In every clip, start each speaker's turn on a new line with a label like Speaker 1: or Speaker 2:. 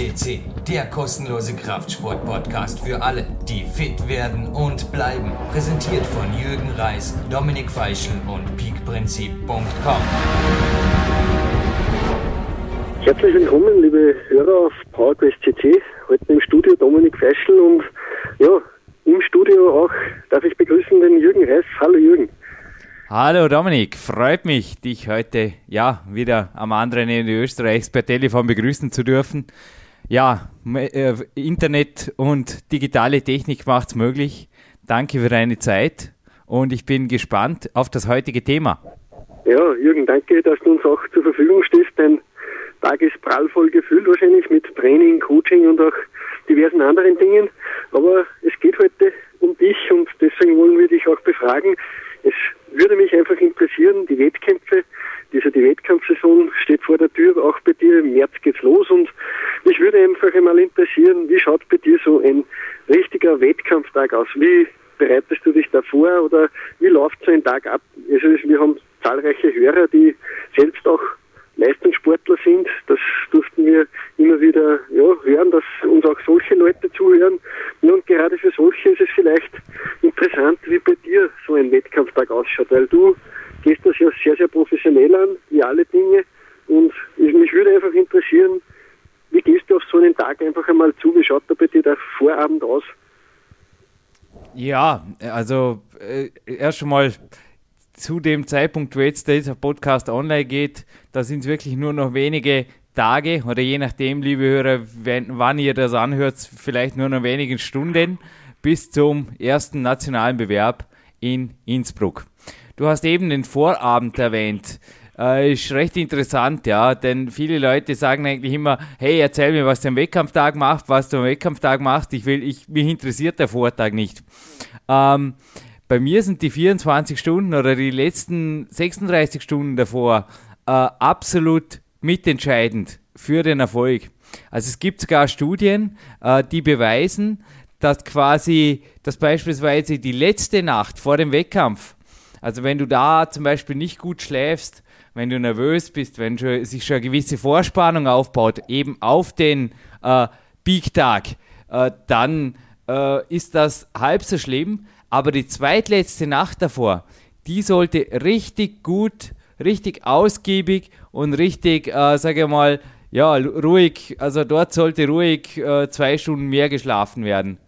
Speaker 1: CC, der kostenlose Kraftsport-Podcast für alle, die fit werden und bleiben. Präsentiert von Jürgen Reis, Dominik Feischl und peakprinzip.com.
Speaker 2: Herzlich willkommen, liebe Hörer auf PowerQuest CC. Heute im Studio Dominik Feischl und ja, im Studio auch darf ich begrüßen den Jürgen Reis. Hallo Jürgen.
Speaker 3: Hallo Dominik, freut mich, dich heute ja wieder am anderen Ende Österreichs per Telefon begrüßen zu dürfen. Ja, äh, Internet und digitale Technik macht es möglich. Danke für deine Zeit und ich bin gespannt auf das heutige Thema.
Speaker 2: Ja, Jürgen, danke, dass du uns auch zur Verfügung stehst. Dein Tag ist prallvoll gefüllt wahrscheinlich mit Training, Coaching und auch diversen anderen Dingen. Aber es geht heute um dich und deswegen wollen wir dich auch befragen. Es würde mich einfach interessieren, die Wettkämpfe, diese die Wettkampfsaison steht vor der Tür, auch bei dir im März geht's los und mich würde einfach einmal interessieren, wie schaut bei dir so ein richtiger Wettkampftag aus? Wie bereitest du dich da vor oder wie läuft so ein Tag ab? Also wir haben zahlreiche Hörer, die selbst auch Leistungssportler sind. Das durften wir immer wieder ja, hören, dass uns auch solche Leute zuhören. Und gerade für solche ist es vielleicht interessant, wie bei dir so ein Wettkampftag ausschaut, weil du gehst das ja sehr, sehr professionell an, wie alle Dinge. Und mich würde einfach interessieren, wie gehst du auf so einen Tag einfach einmal zu? Wie schaut da bei dir der Vorabend aus?
Speaker 3: Ja, also äh, erst einmal zu dem Zeitpunkt, wo jetzt dieser Podcast online geht, da sind es wirklich nur noch wenige Tage oder je nachdem, liebe Hörer, wenn, wann ihr das anhört, vielleicht nur noch wenigen Stunden bis zum ersten nationalen Bewerb in Innsbruck. Du hast eben den Vorabend erwähnt. Äh, ist recht interessant, ja, denn viele Leute sagen eigentlich immer, hey, erzähl mir, was du am Wettkampftag machst, was du am Wettkampftag machst. Ich will, ich, mich interessiert der Vortag nicht. Ähm, bei mir sind die 24 Stunden oder die letzten 36 Stunden davor äh, absolut mitentscheidend für den Erfolg. Also es gibt sogar Studien, äh, die beweisen, dass quasi, dass beispielsweise die letzte Nacht vor dem Wettkampf, also wenn du da zum Beispiel nicht gut schläfst, wenn du nervös bist, wenn schon, sich schon eine gewisse Vorspannung aufbaut, eben auf den äh, Peak-Tag, äh, dann äh, ist das halb so schlimm, aber die zweitletzte Nacht davor, die sollte richtig gut, richtig ausgiebig und richtig, äh, sage ich mal, ja, ruhig, also dort sollte ruhig äh, zwei Stunden mehr geschlafen werden.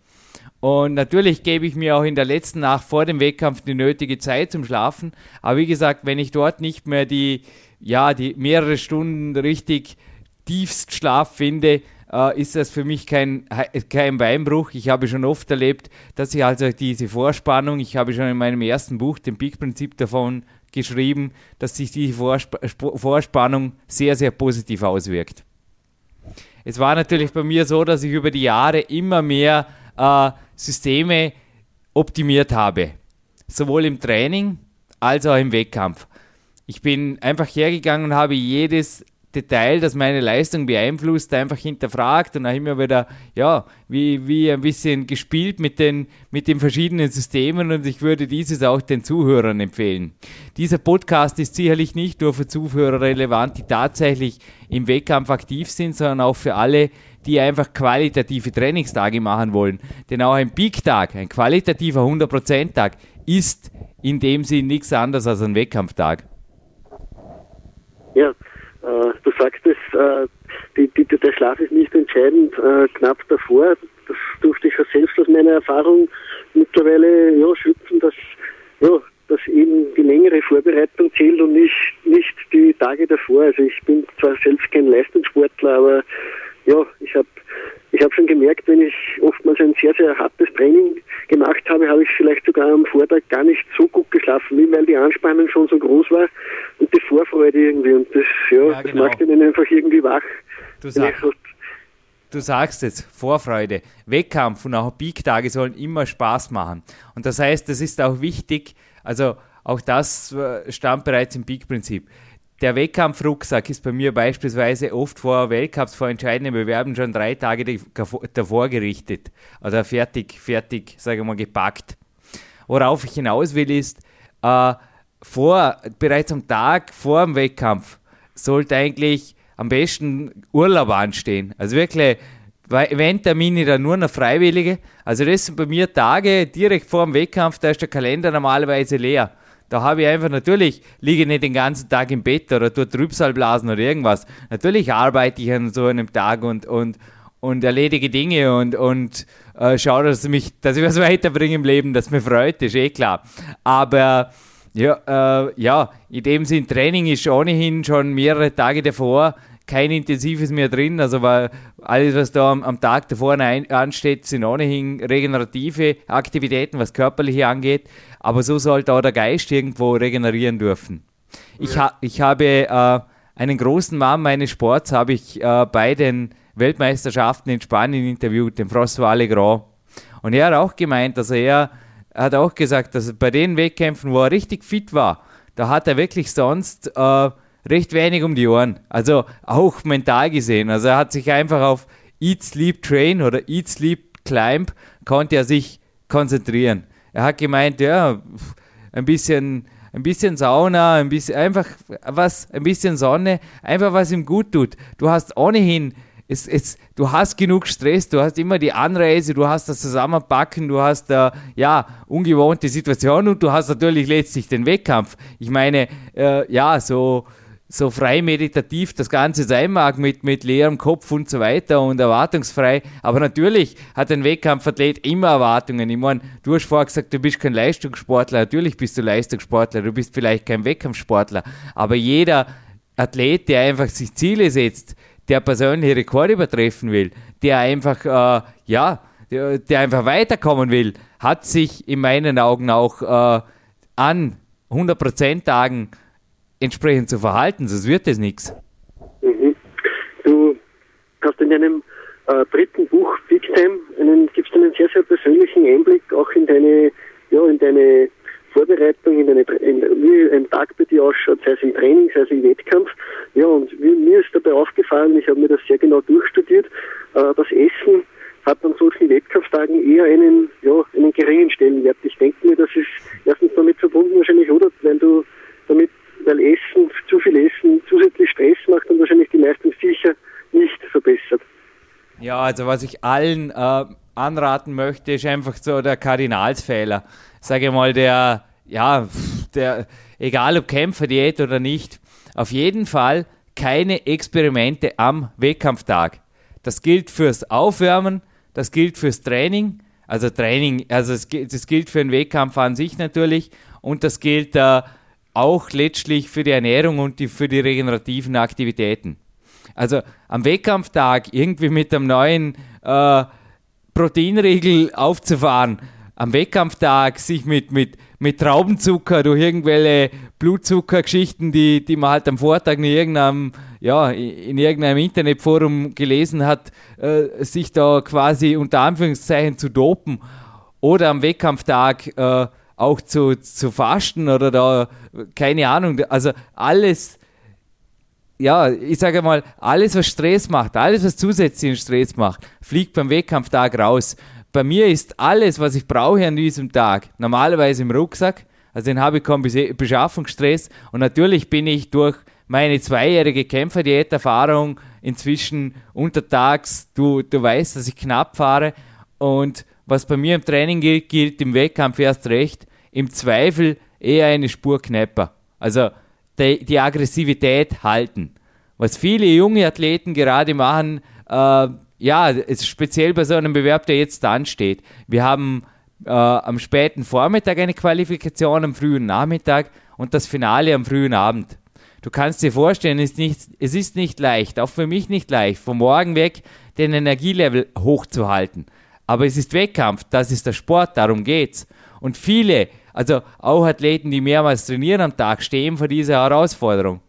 Speaker 3: Und natürlich gebe ich mir auch in der letzten Nacht vor dem Wettkampf die nötige Zeit zum Schlafen. Aber wie gesagt, wenn ich dort nicht mehr die, ja, die mehrere Stunden richtig tiefst Schlaf finde, äh, ist das für mich kein, kein Beinbruch. Ich habe schon oft erlebt, dass ich also diese Vorspannung, ich habe schon in meinem ersten Buch, dem Peak-Prinzip davon geschrieben, dass sich diese Vorsp Vorspannung sehr, sehr positiv auswirkt. Es war natürlich bei mir so, dass ich über die Jahre immer mehr äh, Systeme optimiert habe. Sowohl im Training als auch im Wettkampf. Ich bin einfach hergegangen und habe jedes Detail, das meine Leistung beeinflusst, einfach hinterfragt und auch immer wieder, ja, wie, wie ein bisschen gespielt mit den, mit den verschiedenen Systemen und ich würde dieses auch den Zuhörern empfehlen. Dieser Podcast ist sicherlich nicht nur für Zuhörer relevant, die tatsächlich im Wettkampf aktiv sind, sondern auch für alle, die einfach qualitative Trainingstage machen wollen. Denn auch ein Peak-Tag, ein qualitativer 100%-Tag, ist in dem Sinn nichts anderes als ein Wettkampftag.
Speaker 2: Ja, äh, du sagst es, äh, die, die, der Schlaf ist nicht entscheidend, äh, knapp davor. Das durfte ich ja selbst aus meiner Erfahrung mittlerweile ja, schöpfen, dass, ja, dass eben die längere Vorbereitung zählt und nicht, nicht die Tage davor. Also ich bin zwar selbst kein Leistungssportler, aber ja, ich habe ich hab schon gemerkt, wenn ich oftmals ein sehr, sehr hartes Training gemacht habe, habe ich vielleicht sogar am Vortag gar nicht so gut geschlafen, weil die Anspannung schon so groß war und die Vorfreude irgendwie. Und das, ja, ja das genau. macht einen einfach irgendwie wach.
Speaker 3: Du, sag, du sagst es, Vorfreude. Wettkampf und auch Peak-Tage sollen immer Spaß machen. Und das heißt, das ist auch wichtig, also auch das äh, stammt bereits im Peak-Prinzip der Wettkampfrucksack ist bei mir beispielsweise oft vor Weltcups, vor entscheidenden Bewerben schon drei Tage davor gerichtet oder fertig, fertig, sage ich mal, gepackt. Worauf ich hinaus will, ist, äh, vor, bereits am Tag vor dem Wettkampf sollte eigentlich am besten Urlaub anstehen. Also wirklich Eventtermine dann nur noch Freiwillige. Also das sind bei mir Tage direkt vor dem Wettkampf, da ist der Kalender normalerweise leer. Da habe ich einfach, natürlich liege ich nicht den ganzen Tag im Bett oder tue Trübsalblasen oder irgendwas. Natürlich arbeite ich an so einem Tag und, und, und erledige Dinge und, und äh, schaue, dass, mich, dass ich was weiterbringe im Leben, das mir freut, ist eh klar. Aber ja, äh, ja, in dem Sinn, Training ist ohnehin schon mehrere Tage davor kein intensives mehr drin, also weil alles, was da am, am Tag davor ein, ansteht, sind ohnehin regenerative Aktivitäten, was körperliche angeht, aber so sollte auch der Geist irgendwo regenerieren dürfen. Ich, ha, ich habe äh, einen großen Mann meines Sports habe ich äh, bei den Weltmeisterschaften in Spanien interviewt, den François Legrand. Und er hat auch gemeint, dass er, er hat auch gesagt, dass bei den Wettkämpfen, wo er richtig fit war, da hat er wirklich sonst äh, recht wenig um die Ohren. Also auch mental gesehen. Also er hat sich einfach auf Eat, Sleep, Train oder Eat, Sleep, Climb konnte er sich konzentrieren. Er hat gemeint, ja, ein bisschen, ein bisschen Sauna, ein bisschen, einfach was, ein bisschen Sonne, einfach was ihm gut tut. Du hast ohnehin es, es, du hast genug Stress, du hast immer die Anreise, du hast das Zusammenpacken, du hast äh, ja ungewohnte Situation und du hast natürlich letztlich den Wettkampf. Ich meine, äh, ja, so so frei meditativ das Ganze sein mag, mit, mit leerem Kopf und so weiter und erwartungsfrei. Aber natürlich hat ein Wettkampfathlet immer Erwartungen. Ich meine, du hast vorher gesagt, du bist kein Leistungssportler. Natürlich bist du Leistungssportler, du bist vielleicht kein Wettkampfsportler. Aber jeder Athlet, der einfach sich Ziele setzt, der persönliche Rekorde übertreffen will, der einfach, äh, ja, der, einfach weiterkommen will, hat sich in meinen Augen auch äh, an 100% Tagen entsprechend zu verhalten, sonst wird das nichts.
Speaker 2: Mhm. Du hast in deinem äh, dritten Buch Big Time einen, gibst einen sehr, sehr persönlichen Einblick auch in deine, ja, in deine Vorbereitung, in deine, in, wie ein Tag bei dir ausschaut, sei es im Training, sei es im Wettkampf. Ja, und wie, mir ist dabei aufgefallen, ich habe mir das sehr genau durchstudiert, äh, das Essen hat an solchen Wettkampftagen eher einen, ja, einen geringen Stellenwert. Ich denke mir, das ist erstens damit verbunden wahrscheinlich, oder? Wenn du damit weil Essen, zu viel Essen zusätzlich Stress macht und wahrscheinlich die Leistung sicher nicht verbessert.
Speaker 3: Ja, also was ich allen äh, anraten möchte, ist einfach so der Kardinalsfehler. Sage mal, der, ja, der, egal ob Kämpfer, Diät oder nicht, auf jeden Fall keine Experimente am Wettkampftag. Das gilt fürs Aufwärmen, das gilt fürs Training, also Training, also das gilt für den Wettkampf an sich natürlich und das gilt äh, auch letztlich für die Ernährung und die, für die regenerativen Aktivitäten. Also am Wettkampftag irgendwie mit einem neuen äh, Proteinriegel aufzufahren, am Wettkampftag sich mit, mit, mit Traubenzucker durch irgendwelche Blutzuckergeschichten, die, die man halt am Vortag in irgendeinem, ja, in irgendeinem Internetforum gelesen hat, äh, sich da quasi unter Anführungszeichen zu dopen oder am Wettkampftag äh, auch zu, zu fasten oder da, keine Ahnung, also alles, ja, ich sage mal, alles, was Stress macht, alles, was zusätzlichen Stress macht, fliegt beim Wettkampftag raus. Bei mir ist alles, was ich brauche an diesem Tag, normalerweise im Rucksack. Also den habe ich kaum Beschaffungsstress. Und natürlich bin ich durch meine zweijährige Kämpferdiät-Erfahrung inzwischen untertags, du, du weißt, dass ich knapp fahre. Und was bei mir im Training gilt, gilt im Wettkampf erst recht im Zweifel eher eine Spur knapper. Also die, die Aggressivität halten. Was viele junge Athleten gerade machen, äh, ja, ist speziell bei so einem Bewerb, der jetzt ansteht. Wir haben äh, am späten Vormittag eine Qualifikation, am frühen Nachmittag und das Finale am frühen Abend. Du kannst dir vorstellen, es ist nicht, es ist nicht leicht, auch für mich nicht leicht, vom Morgen weg den Energielevel hochzuhalten. Aber es ist Wettkampf, das ist der Sport, darum geht's. Und viele also auch Athleten, die mehrmals trainieren am Tag, stehen vor dieser Herausforderung.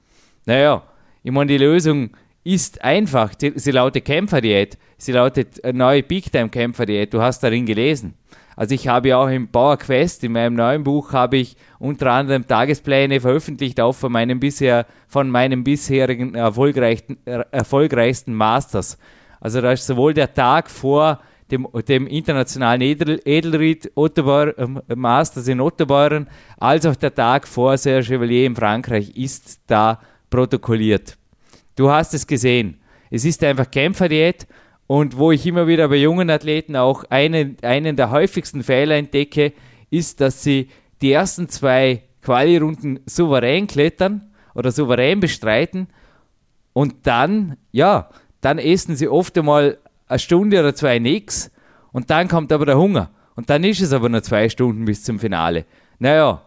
Speaker 3: Naja, ich meine, die Lösung ist einfach. Sie lautet Kämpferdiät. Sie lautet äh, neue Big Time Kämpferdiät. Du hast darin gelesen. Also ich habe ja auch im Power Quest, in meinem neuen Buch, habe ich unter anderem Tagespläne veröffentlicht, auch von meinem bisher, von meinem bisherigen erfolgreichsten, erfolgreichsten Masters. Also da ist sowohl der Tag vor dem, dem internationalen Edel, Edelried Ottobeuer, äh, Masters in Ottobeuren, als auch der Tag vor Serge Chevalier in Frankreich ist da protokolliert. Du hast es gesehen. Es ist einfach Kämpferdiät und wo ich immer wieder bei jungen Athleten auch einen, einen der häufigsten Fehler entdecke, ist, dass sie die ersten zwei Quali-Runden souverän klettern oder souverän bestreiten und dann, ja, dann essen sie oft einmal eine Stunde oder zwei nichts und dann kommt aber der Hunger. Und dann ist es aber nur zwei Stunden bis zum Finale. Naja,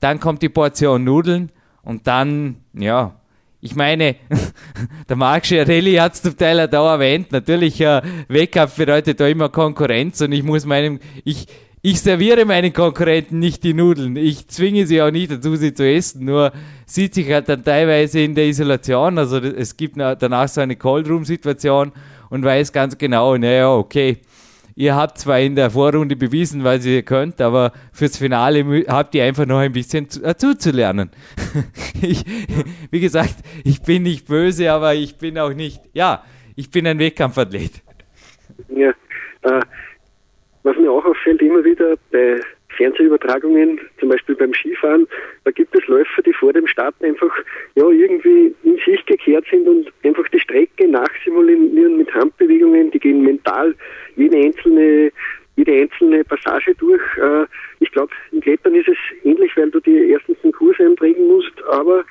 Speaker 3: dann kommt die Portion Nudeln und dann, ja, ich meine, der Marc Schiarelli hat es zum Teil auch da erwähnt. Natürlich, äh, Wettkampf bedeutet da immer Konkurrenz und ich muss meinem, ich, ich serviere meinen Konkurrenten nicht die Nudeln. Ich zwinge sie auch nicht dazu, sie zu essen. Nur sieht sich halt dann teilweise in der Isolation. Also es gibt danach so eine Cold Room Situation und weiß ganz genau, naja, okay, ihr habt zwar in der Vorrunde bewiesen, weil ihr könnt, aber fürs Finale habt ihr einfach noch ein bisschen äh, ich, wie gesagt, ich bin nicht böse, aber ich bin auch nicht, ja, ich bin ein Wettkampfathlet.
Speaker 2: Ja, äh, was mir auch auffällt, immer wieder bei Fernsehübertragungen, zum Beispiel beim Skifahren, da gibt es Läufer, die vor dem Start einfach ja irgendwie in sich gekehrt sind und einfach die Strecke nachsimulieren mit Handbewegungen, die gehen mental jede einzelne jede einzelne Passage durch. Äh, ich glaube, im Klettern ist es ähnlich, weil du dir erstens einen Kurs einprägen musst, aber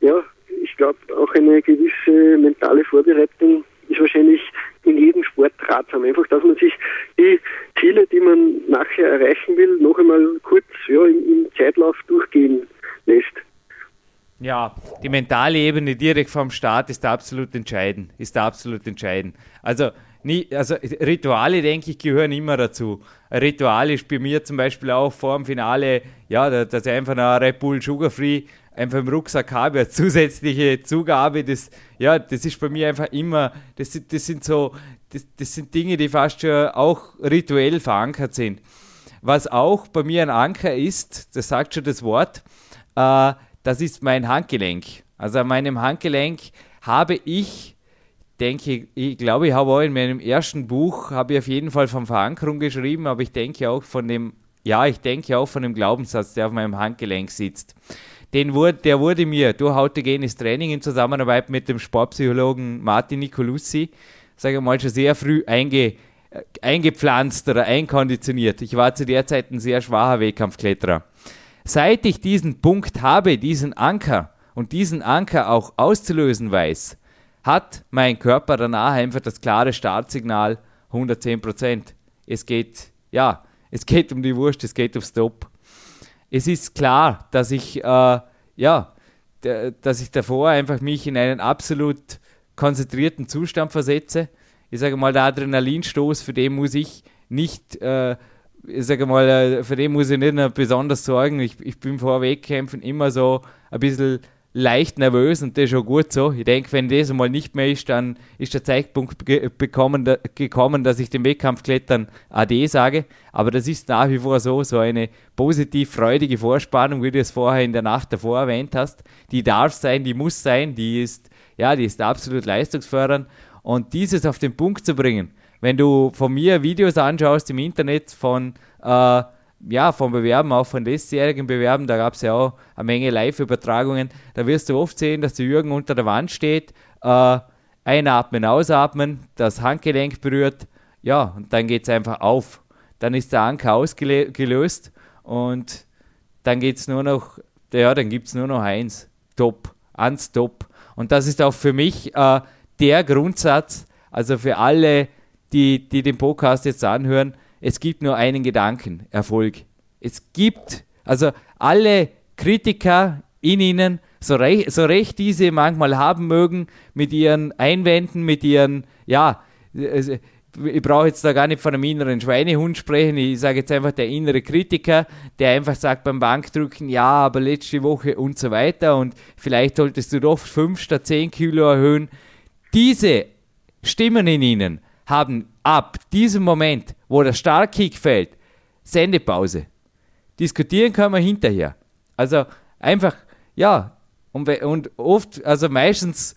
Speaker 2: ja, ich glaube auch eine gewisse mentale Vorbereitung ist wahrscheinlich in jedem Sport ratsam. Einfach, dass man sich die Ziele, die man nachher erreichen will, noch einmal kurz ja, im, im Zeitlauf durchgehen lässt.
Speaker 3: Ja, die mentale Ebene direkt vom Start ist absolut entscheidend. Ist absolut entscheidend. Also, nie, also Rituale, denke ich, gehören immer dazu. Ein Ritual ist bei mir zum Beispiel auch vor dem Finale, ja, dass ich einfach eine Red Bull Sugar Free einfach im Rucksack habe, eine zusätzliche Zugabe, das, ja, das ist bei mir einfach immer, das, das sind so, das, das sind Dinge, die fast schon auch rituell verankert sind. Was auch bei mir ein Anker ist, das sagt schon das Wort, äh, das ist mein Handgelenk. Also an meinem Handgelenk habe ich, denke ich, glaube ich habe auch in meinem ersten Buch, habe ich auf jeden Fall von Verankerung geschrieben, aber ich denke auch von dem, ja, ich denke auch von dem Glaubenssatz, der auf meinem Handgelenk sitzt den wurde, der wurde mir durch autogenes Training in Zusammenarbeit mit dem Sportpsychologen Martin Nicolussi, sage ich mal, schon sehr früh einge, äh, eingepflanzt oder einkonditioniert. Ich war zu der Zeit ein sehr schwacher Wettkampfkletterer. Seit ich diesen Punkt habe, diesen Anker und diesen Anker auch auszulösen weiß, hat mein Körper danach einfach das klare Startsignal 110% Es geht, ja, es geht um die Wurst, es geht aufs Stop es ist klar, dass ich, äh, ja, dass ich davor einfach mich in einen absolut konzentrierten Zustand versetze. Ich sage mal, der Adrenalinstoß, für den muss ich nicht, äh, ich sage mal, äh, für den muss ich nicht besonders sorgen. Ich, ich bin vor Wettkämpfen immer so ein bisschen leicht nervös und das ist schon gut so. Ich denke, wenn das einmal nicht mehr ist, dann ist der Zeitpunkt bekommen, da, gekommen, dass ich dem Wettkampfklettern AD sage. Aber das ist nach wie vor so, so eine positiv freudige Vorspannung, wie du es vorher in der Nacht davor erwähnt hast. Die darf sein, die muss sein, die ist, ja, die ist absolut leistungsfördernd. Und dieses auf den Punkt zu bringen, wenn du von mir Videos anschaust im Internet von äh, ja, vom Bewerben, auch von letztjährigen Bewerben, da gab es ja auch eine Menge Live-Übertragungen, da wirst du oft sehen, dass der Jürgen unter der Wand steht, äh, einatmen, ausatmen, das Handgelenk berührt, ja, und dann geht es einfach auf. Dann ist der Anker ausgelöst und dann geht es nur noch, ja, dann gibt es nur noch eins, Top, ans Top. Und das ist auch für mich äh, der Grundsatz, also für alle, die, die den Podcast jetzt anhören, es gibt nur einen Gedanken, Erfolg. Es gibt, also alle Kritiker in ihnen, so recht, so recht diese manchmal haben mögen, mit ihren Einwänden, mit ihren, ja, ich brauche jetzt da gar nicht von einem inneren Schweinehund sprechen, ich sage jetzt einfach der innere Kritiker, der einfach sagt beim Bankdrücken, ja, aber letzte Woche und so weiter und vielleicht solltest du doch 5 statt 10 Kilo erhöhen. Diese Stimmen in ihnen haben ab diesem Moment, wo der Startkick fällt, Sendepause. Diskutieren können wir hinterher. Also einfach, ja, und, und oft, also meistens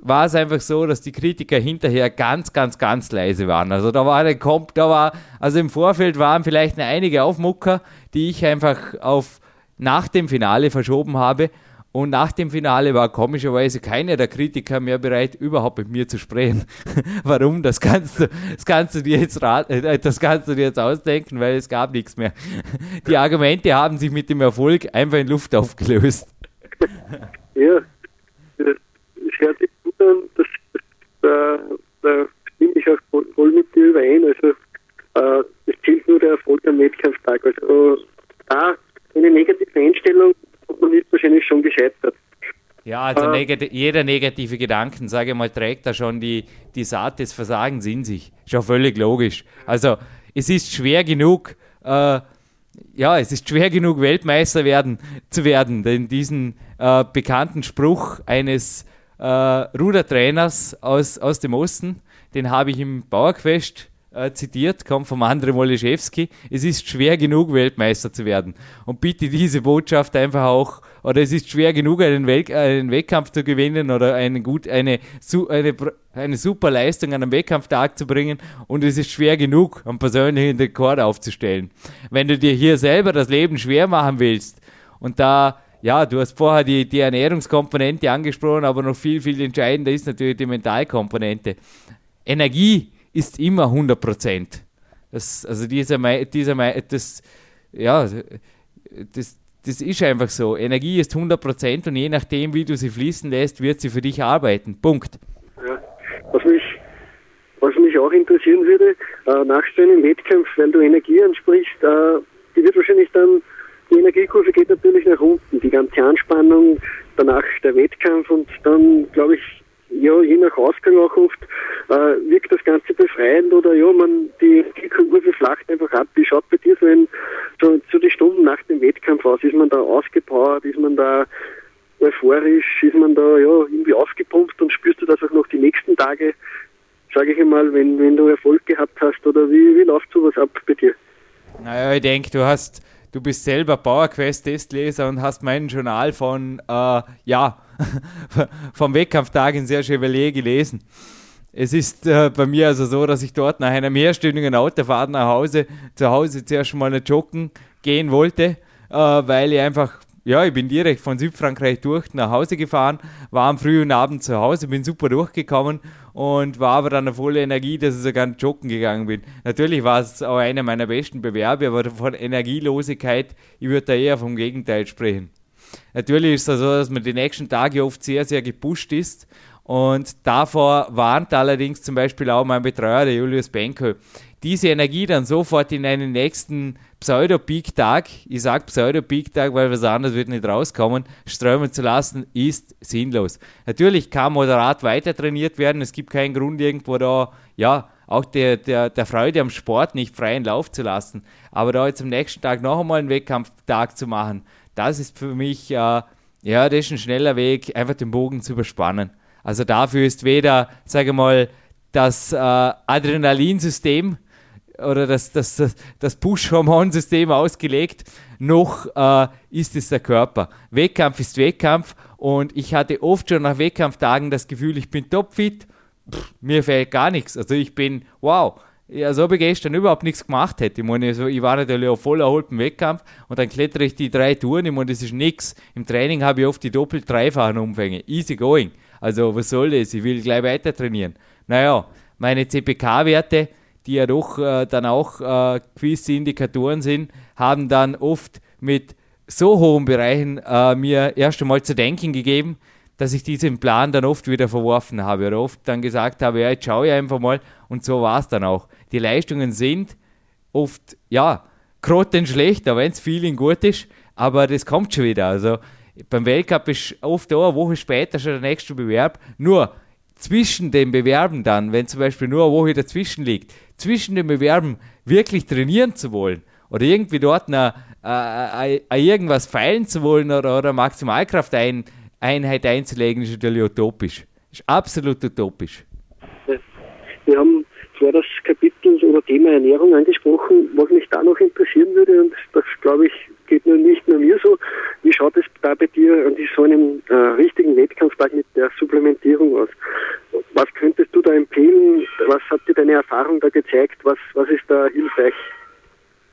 Speaker 3: war es einfach so, dass die Kritiker hinterher ganz, ganz, ganz leise waren. Also da war der Komp, da war, also im Vorfeld waren vielleicht einige Aufmucker, die ich einfach auf nach dem Finale verschoben habe. Und nach dem Finale war komischerweise keiner der Kritiker mehr bereit, überhaupt mit mir zu sprechen. Warum? Das kannst du, das kannst du dir jetzt äh, das kannst du dir jetzt ausdenken, weil es gab nichts mehr. Die Argumente haben sich mit dem Erfolg einfach in Luft aufgelöst.
Speaker 2: Ja, das hört sich gut an. Das, das, da, da stimme ich auch voll, voll mit dir überein. Also äh, es zählt nur der Erfolg am Wettkampftag. Also da eine negative Einstellung man ist wahrscheinlich schon gescheitert.
Speaker 3: Ja, also äh, neg jeder negative Gedanken, sage ich mal, trägt da schon die, die Saat des Versagens in sich. Schon völlig logisch. Also es ist schwer genug, äh, ja, es ist schwer genug, Weltmeister werden, zu werden. Denn diesen äh, bekannten Spruch eines äh, Rudertrainers aus, aus dem Osten, den habe ich im Bauerquest äh, zitiert, kommt vom André Moliszewski. Es ist schwer genug, Weltmeister zu werden. Und bitte diese Botschaft einfach auch, oder es ist schwer genug, einen, Welt, äh, einen Wettkampf zu gewinnen oder eine, gut, eine, eine, eine super Leistung an einem Wettkampftag zu bringen. Und es ist schwer genug, einen persönlichen Rekord aufzustellen. Wenn du dir hier selber das Leben schwer machen willst und da ja, du hast vorher die, die Ernährungskomponente angesprochen, aber noch viel, viel entscheidender ist natürlich die Mentalkomponente. Energie ist immer 100 Prozent. Das, also dieser, dieser, das, ja, das, das ist einfach so. Energie ist 100 Prozent und je nachdem, wie du sie fließen lässt, wird sie für dich arbeiten. Punkt.
Speaker 2: Ja, was mich, was mich auch interessieren würde, äh, nach so einem Wettkampf, weil du Energie ansprichst, äh, die wird wahrscheinlich dann, die Energiekurve geht natürlich nach unten. Die ganze Anspannung, danach der Wettkampf und dann, glaube ich, ja, je nach Ausgang auch oft, äh, wirkt das Ganze befreiend oder ja, man, die, Kurve flacht einfach ab. Wie schaut bei dir so, ein, so, so die Stunden nach dem Wettkampf aus? Ist man da ausgepowert? Ist man da euphorisch? Ist man da ja irgendwie aufgepumpt und spürst du das auch noch die nächsten Tage, sage ich einmal, wenn, wenn du Erfolg gehabt hast oder wie, wie läuft sowas ab bei dir?
Speaker 3: Naja, ich denke, du hast du bist selber PowerQuest-Testleser und hast mein Journal von, äh, ja, vom Wettkampftag in Sehr Chevalier gelesen. Es ist äh, bei mir also so, dass ich dort nach einer mehrstündigen Autofahrt nach Hause, zu Hause zuerst mal joggen gehen wollte, äh, weil ich einfach ja, ich bin direkt von Südfrankreich durch nach Hause gefahren, war am frühen Abend zu Hause, bin super durchgekommen und war aber dann eine volle Energie, dass ich sogar joggen gegangen bin. Natürlich war es auch einer meiner besten Bewerbe, aber von Energielosigkeit, ich würde da eher vom Gegenteil sprechen. Natürlich ist es so, dass man die nächsten Tage oft sehr, sehr gepusht ist und davor warnt allerdings zum Beispiel auch mein Betreuer, der Julius Benko, diese Energie dann sofort in einen nächsten Pseudo-Peak-Tag, ich sage Pseudo-Peak-Tag, weil was anderes wird nicht rauskommen, strömen zu lassen, ist sinnlos. Natürlich kann moderat weiter trainiert werden, es gibt keinen Grund irgendwo da, ja, auch der, der, der Freude am Sport nicht freien Lauf zu lassen. Aber da jetzt am nächsten Tag noch einmal einen Wettkampftag zu machen, das ist für mich, äh, ja, das ist ein schneller Weg, einfach den Bogen zu überspannen. Also dafür ist weder, sage ich mal, das äh, Adrenalinsystem oder das, das, das, Push-Hormonsystem ausgelegt, noch äh, ist es der Körper. Wettkampf ist Wettkampf und ich hatte oft schon nach Wettkampftagen das Gefühl, ich bin topfit, Pff, mir fehlt gar nichts. Also ich bin, wow, als ob ich gestern überhaupt nichts gemacht hätte. Ich meine, ich war natürlich auch voll erholt im Wettkampf und dann klettere ich die drei Touren. Ich meine, das ist nichts. Im Training habe ich oft die doppelt dreifachen Umfänge. Easy going. Also was soll das? Ich will gleich weiter trainieren. Naja, meine CPK-Werte die ja doch äh, dann auch äh, gewisse Indikatoren sind, haben dann oft mit so hohen Bereichen äh, mir erst einmal zu denken gegeben, dass ich diesen Plan dann oft wieder verworfen habe oder oft dann gesagt habe, ja, jetzt schaue ich einfach mal und so war es dann auch. Die Leistungen sind oft, ja, grottenschlecht, wenn das Feeling gut ist, aber das kommt schon wieder. Also beim Weltcup ist oft auch eine Woche später schon der nächste Bewerb. Nur zwischen den Bewerben dann, wenn zum Beispiel nur eine Woche dazwischen liegt, zwischen den Bewerben wirklich trainieren zu wollen oder irgendwie dort eine, äh, äh, irgendwas feilen zu wollen oder, oder Maximalkrafteinheit einzulegen, ist natürlich utopisch. Ist absolut utopisch.
Speaker 2: Wir haben zwar das Kapitel oder Thema Ernährung angesprochen, was mich da noch interessieren würde, und das glaube ich geht nur nicht nur mir so. Wie schaut es da bei dir an so einem äh, richtigen Wettkampftag mit der Supplementierung aus? Was könntest du da empfehlen? Was hat dir deine Erfahrung da gezeigt? Was, was ist da hilfreich?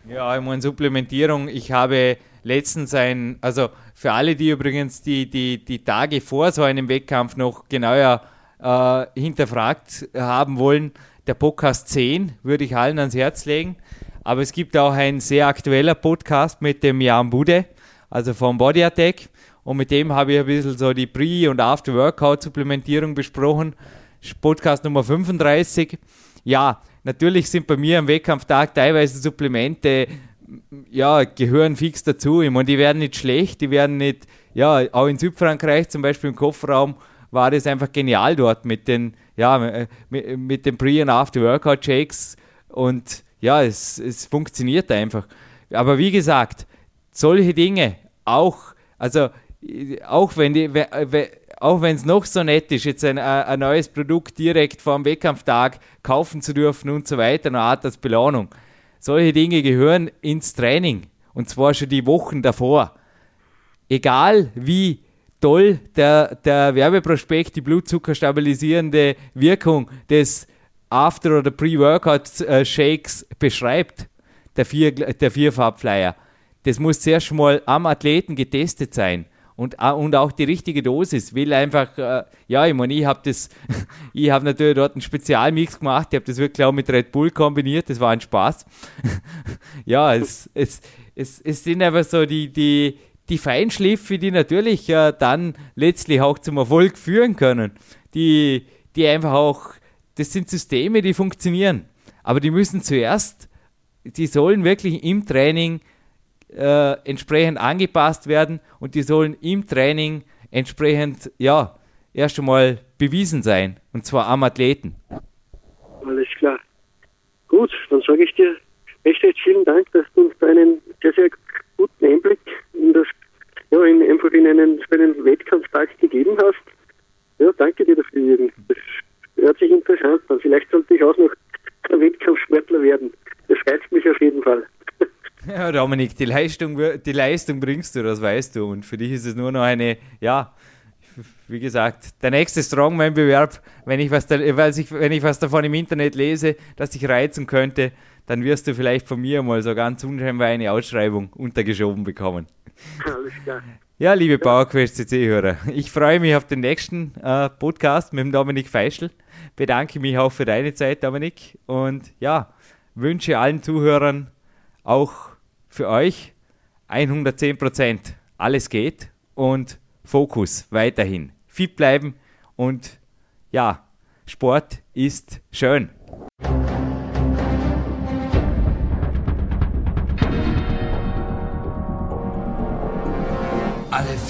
Speaker 3: Ja, ich meine Supplementierung. Ich habe letztens ein, also für alle, die übrigens die, die, die Tage vor so einem Wettkampf noch genauer äh, hinterfragt haben wollen, der Podcast 10 würde ich allen ans Herz legen. Aber es gibt auch ein sehr aktueller Podcast mit dem Jan Bude, also vom Body Attack. Und mit dem habe ich ein bisschen so die Pre- und After-Workout-Supplementierung besprochen. Podcast Nummer 35. Ja, natürlich sind bei mir am Wettkampftag teilweise Supplemente, ja, gehören fix dazu. Ich meine, die werden nicht schlecht, die werden nicht, ja, auch in Südfrankreich zum Beispiel im Kofferraum war das einfach genial dort mit den, ja, mit, mit den Pre- und After-Workout-Shakes und ja, es, es funktioniert einfach. Aber wie gesagt, solche Dinge auch, also auch wenn die, auch wenn es noch so nett ist, jetzt ein, ein neues Produkt direkt vor dem Wettkampftag kaufen zu dürfen und so weiter, eine Art als Belohnung. Solche Dinge gehören ins Training und zwar schon die Wochen davor. Egal wie toll der, der Werbeprospekt die blutzuckerstabilisierende Wirkung des After- oder Pre-Workout-Shakes beschreibt, der, Vier, der Vierfarbflyer. Das muss zuerst mal am Athleten getestet sein und, und auch die richtige Dosis. Will einfach, äh, ja, ich meine, ich habe das, ich habe natürlich dort einen Spezialmix gemacht, ich habe das wirklich auch mit Red Bull kombiniert, das war ein Spaß. ja, es, es, es, es sind einfach so die, die, die Feinschliffe, die natürlich äh, dann letztlich auch zum Erfolg führen können. Die, die einfach auch, das sind Systeme, die funktionieren. Aber die müssen zuerst, die sollen wirklich im Training äh, entsprechend angepasst werden und die sollen im Training entsprechend, ja, erst einmal bewiesen sein. Und zwar am Athleten.
Speaker 2: Alles klar. Gut, dann sage ich dir recht, recht vielen Dank, dass du uns einen sehr, sehr guten Einblick in das, ja, in, einfach in einen, einen Wettkampftag gegeben hast. Ja, danke dir dafür, Jürgen. Das hört sich interessant an. Vielleicht sollte ich auch noch ein Wettkampfsportler werden. Das reizt mich auf jeden Fall.
Speaker 3: Ja, Dominik, die Leistung, die Leistung bringst du, das weißt du. Und für dich ist es nur noch eine, ja, wie gesagt, der nächste Strongman-Bewerb, wenn ich was da, wenn ich was davon im Internet lese, dass dich reizen könnte, dann wirst du vielleicht von mir mal so ganz unscheinbar eine Ausschreibung untergeschoben bekommen. Alles klar. Ja, liebe PowerQuest CC-Hörer, ich freue mich auf den nächsten äh, Podcast mit dem Dominik Feischl. Bedanke mich auch für deine Zeit, Dominik. Und ja, wünsche allen Zuhörern auch für euch 110 Prozent. Alles geht und Fokus weiterhin. Fit bleiben und ja, Sport ist schön.